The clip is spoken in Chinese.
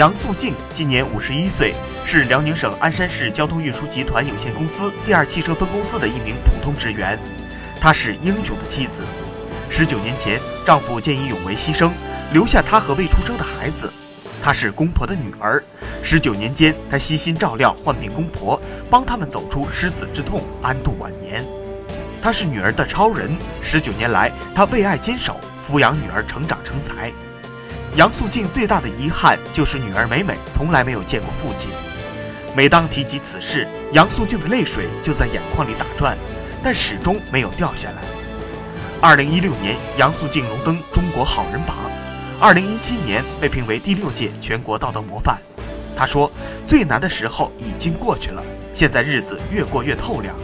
杨素静今年五十一岁，是辽宁省鞍山市交通运输集团有限公司第二汽车分公司的一名普通职员。她是英雄的妻子。十九年前，丈夫见义勇为牺牲，留下她和未出生的孩子。她是公婆的女儿。十九年间，她悉心照料患病公婆，帮他们走出失子之痛，安度晚年。她是女儿的超人。十九年来，她为爱坚守，抚养女儿成长成才。杨素静最大的遗憾就是女儿美美从来没有见过父亲。每当提及此事，杨素静的泪水就在眼眶里打转，但始终没有掉下来。二零一六年，杨素静荣登中国好人榜；二零一七年被评为第六届全国道德模范。她说：“最难的时候已经过去了，现在日子越过越透亮。”